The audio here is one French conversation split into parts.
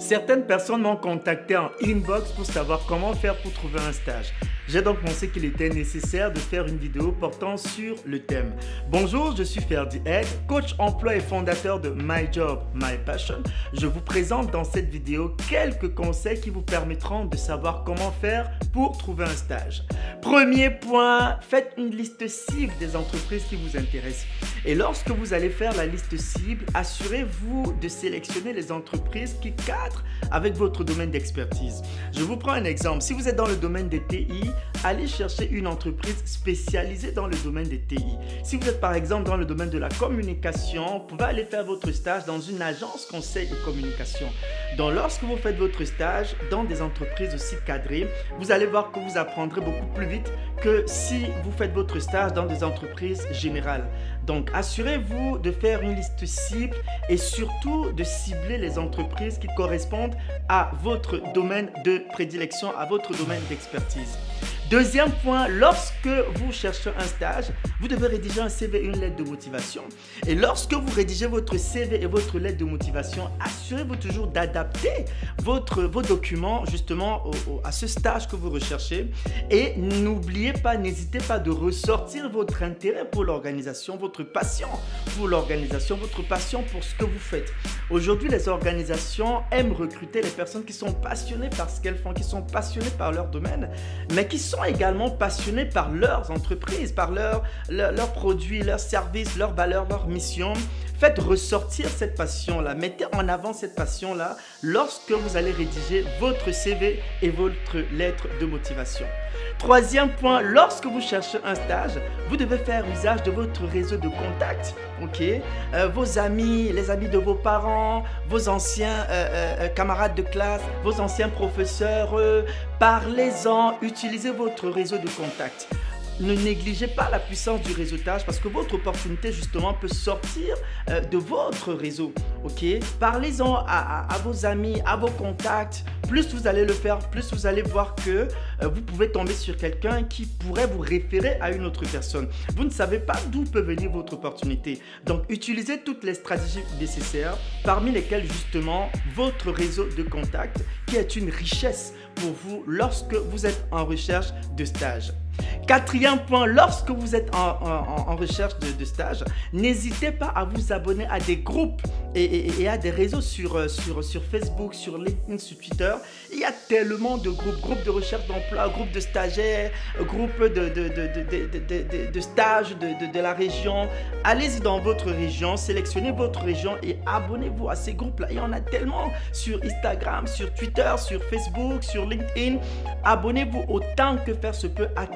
Certaines personnes m'ont contacté en inbox pour savoir comment faire pour trouver un stage. J'ai donc pensé qu'il était nécessaire de faire une vidéo portant sur le thème. Bonjour, je suis Ferdi Ed, coach emploi et fondateur de My Job, My Passion. Je vous présente dans cette vidéo quelques conseils qui vous permettront de savoir comment faire pour trouver un stage. Premier point, faites une liste cible des entreprises qui vous intéressent. Et lorsque vous allez faire la liste cible, assurez-vous de sélectionner les entreprises qui cadrent avec votre domaine d'expertise. Je vous prends un exemple. Si vous êtes dans le domaine des TI, allez chercher une entreprise spécialisée dans le domaine des TI. Si vous êtes par exemple dans le domaine de la communication, vous pouvez aller faire votre stage dans une agence conseil de communication. Donc lorsque vous faites votre stage dans des entreprises aussi cadrées, vous allez voir que vous apprendrez beaucoup plus vite que si vous faites votre stage dans des entreprises générales. Donc assurez-vous de faire une liste cible et surtout de cibler les entreprises qui correspondent à votre domaine de prédilection, à votre domaine d'expertise. Deuxième point, lorsque vous cherchez un stage, vous devez rédiger un CV et une lettre de motivation. Et lorsque vous rédigez votre CV et votre lettre de motivation, assurez-vous toujours d'adapter votre, vos documents justement à ce stage que vous recherchez. Et n'oubliez pas, n'hésitez pas de ressortir votre intérêt pour l'organisation, votre passion pour l'organisation, votre passion pour ce que vous faites. Aujourd'hui, les organisations aiment recruter les personnes qui sont passionnées par ce qu'elles font, qui sont passionnées par leur domaine, mais qui sont également passionnés par leurs entreprises, par leurs produits, leurs services, leurs valeurs, leurs missions. Faites ressortir cette passion-là, mettez en avant cette passion-là lorsque vous allez rédiger votre CV et votre lettre de motivation. Troisième point, lorsque vous cherchez un stage, vous devez faire usage de votre réseau de contacts. Euh, vos amis, les amis de vos parents, vos anciens euh, euh, camarades de classe, vos anciens professeurs, parlez-en, utilisez votre réseau de contacts ne négligez pas la puissance du réseautage parce que votre opportunité justement peut sortir euh, de votre réseau. Ok? Parlez-en à, vos amis, à vos contacts. Plus vous allez le faire, plus vous allez voir que euh, vous pouvez tomber sur quelqu'un qui pourrait vous référer à une autre personne. Vous ne savez pas d'où peut venir votre opportunité. Donc utilisez toutes les stratégies nécessaires, parmi lesquelles justement votre réseau de contacts qui est une richesse pour vous lorsque vous êtes en recherche de stage. Quatrième point, lorsque vous êtes en, recherche de, stage, n'hésitez pas à vous abonner à des groupes et, à des réseaux sur, euh, sur, Facebook, sur LinkedIn, sur Twitter. Il y a tellement de groupes, groupes de recherche d'emploi, groupes de stagiaires, groupes de, de, de stages de, la région. Allez-y dans votre région, sélectionnez votre région et abonnez-vous à ces groupes-là. Il y en a tellement sur Instagram, sur Twitter, sur Facebook, sur LinkedIn. Abonnez-vous autant que faire se peut à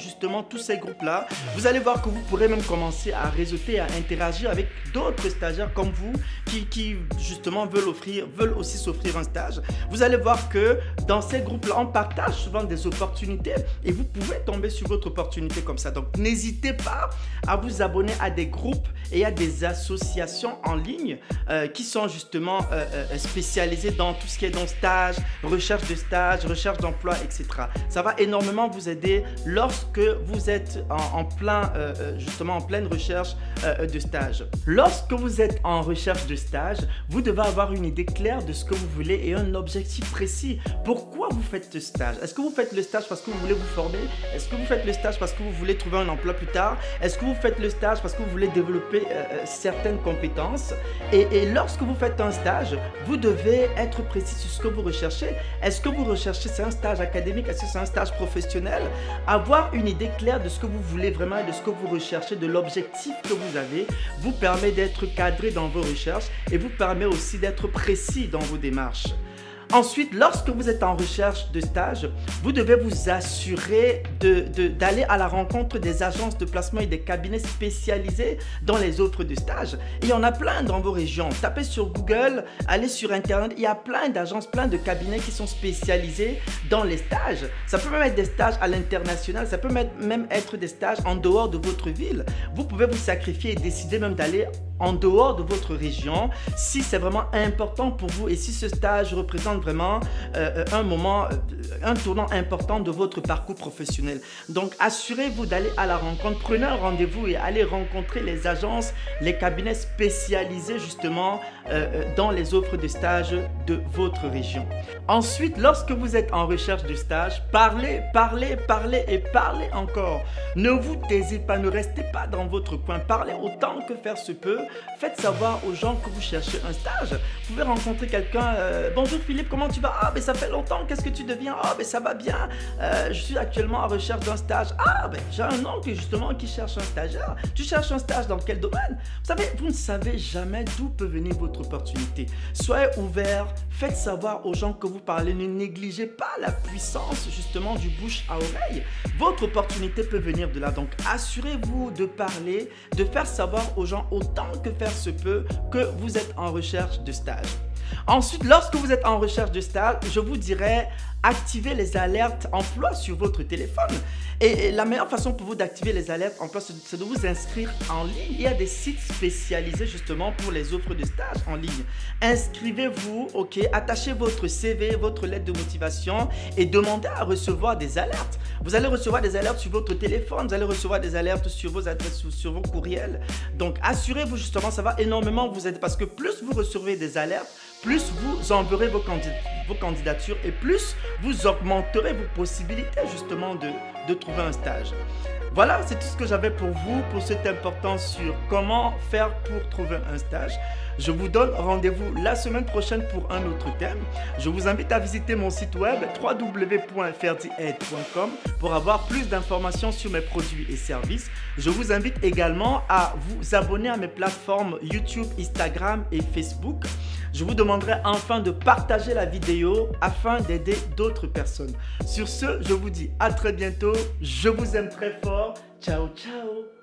justement tous ces groupes-là. Vous allez voir que vous pourrez même commencer à réseauter, à interagir avec d'autres stagiaires comme vous qui, qui justement veulent offrir, veulent aussi s'offrir un stage. Vous allez voir que dans ces groupes-là, on partage souvent des opportunités et vous pouvez tomber sur votre opportunité comme ça. Donc n'hésitez pas à vous abonner à des groupes et à des associations en ligne euh, qui sont justement euh, euh, spécialisées dans tout ce qui est dans stage, recherche de stage, recherche d'emploi, etc. Ça va énormément vous aider lorsque vous êtes en, plein, euh, euh, justement en pleine recherche euh, de stage. Lorsque vous êtes en recherche de stage, vous devez avoir une idée claire de ce que vous voulez et un objectif précis. Pourquoi vous faites ce stage Est-ce que vous faites le stage parce que vous voulez vous former Est-ce que vous faites le stage parce que vous voulez trouver un emploi plus tard Est-ce que vous faites le stage parce que vous voulez développer certaines compétences et, et lorsque vous faites un stage, vous devez être précis sur ce que vous recherchez. Est-ce que vous recherchez c'est un stage académique Est-ce que c'est un stage professionnel avoir une idée claire de ce que vous voulez vraiment et de ce que vous recherchez, de l'objectif que vous avez, vous permet d'être cadré dans vos recherches et vous permet aussi d'être précis dans vos démarches. Ensuite, lorsque vous êtes en recherche de stage, vous devez vous assurer d'aller à la rencontre des agences de placement et des cabinets spécialisés dans les offres de stage. il y en a plein dans vos régions. Tapez sur Google, allez sur Internet, il y a plein d'agences, plein de cabinets qui sont spécialisés dans les stages. Ça peut même être des stages à l'international, ça peut même être des stages en dehors de votre ville. Vous pouvez vous sacrifier et décider même d'aller en dehors de votre région si c'est vraiment important pour vous et si ce stage représente vraiment euh, un moment, euh, un tournant important de votre parcours professionnel. Donc assurez-vous d'aller à la rencontre, prenez un rendez-vous et allez rencontrer les agences, les cabinets spécialisés justement euh, dans les offres de stage de votre région. Ensuite, lorsque vous êtes en recherche de stage, parlez, parlez, parlez et parlez encore. Ne vous taisez pas, ne restez pas dans votre coin, parlez autant que faire se peut. Faites savoir aux gens que vous cherchez un stage. Vous pouvez rencontrer quelqu'un, euh, bonjour Philippe, comment tu vas? Ah, mais ça fait longtemps, qu'est-ce que tu deviens? Ah, mais ça va bien. Euh, je suis actuellement en recherche d'un stage. Ah, ben j'ai un oncle justement qui cherche un stagiaire. Tu cherches un stage dans quel domaine? Vous savez, vous ne savez jamais d'où peut venir votre opportunité. Soyez ouvert, faites savoir aux gens que vous parlez, ne négligez pas la puissance justement du bouche à oreille. Votre opportunité peut venir de là. Donc assurez-vous de parler, de faire savoir aux gens autant que faire se peut que vous êtes en recherche de stage. Ensuite, lorsque vous êtes en recherche de stage, je vous dirais activer les alertes emploi sur votre téléphone. Et la meilleure façon pour vous d'activer les alertes emploi, c'est de vous inscrire en ligne. Il y a des sites spécialisés justement pour les offres de stage en ligne. Inscrivez-vous, ok, attachez votre CV, votre lettre de motivation et demandez à recevoir des alertes. Vous allez recevoir des alertes sur votre téléphone, vous allez recevoir des alertes sur vos adresses, sur vos courriels. Donc assurez-vous justement, ça va énormément vous aider parce que plus vous recevez des alertes, plus vous enverrez vos, vos candidatures et plus vous augmenterez vos possibilités justement de, de trouver un stage. Voilà, c'est tout ce que j'avais pour vous pour cette importance sur comment faire pour trouver un stage. Je vous donne rendez-vous la semaine prochaine pour un autre thème. Je vous invite à visiter mon site web www.ferdiaid.com pour avoir plus d'informations sur mes produits et services. Je vous invite également à vous abonner à mes plateformes YouTube, Instagram et Facebook. Je vous demanderai enfin de partager la afin d'aider d'autres personnes. Sur ce, je vous dis à très bientôt. Je vous aime très fort. Ciao, ciao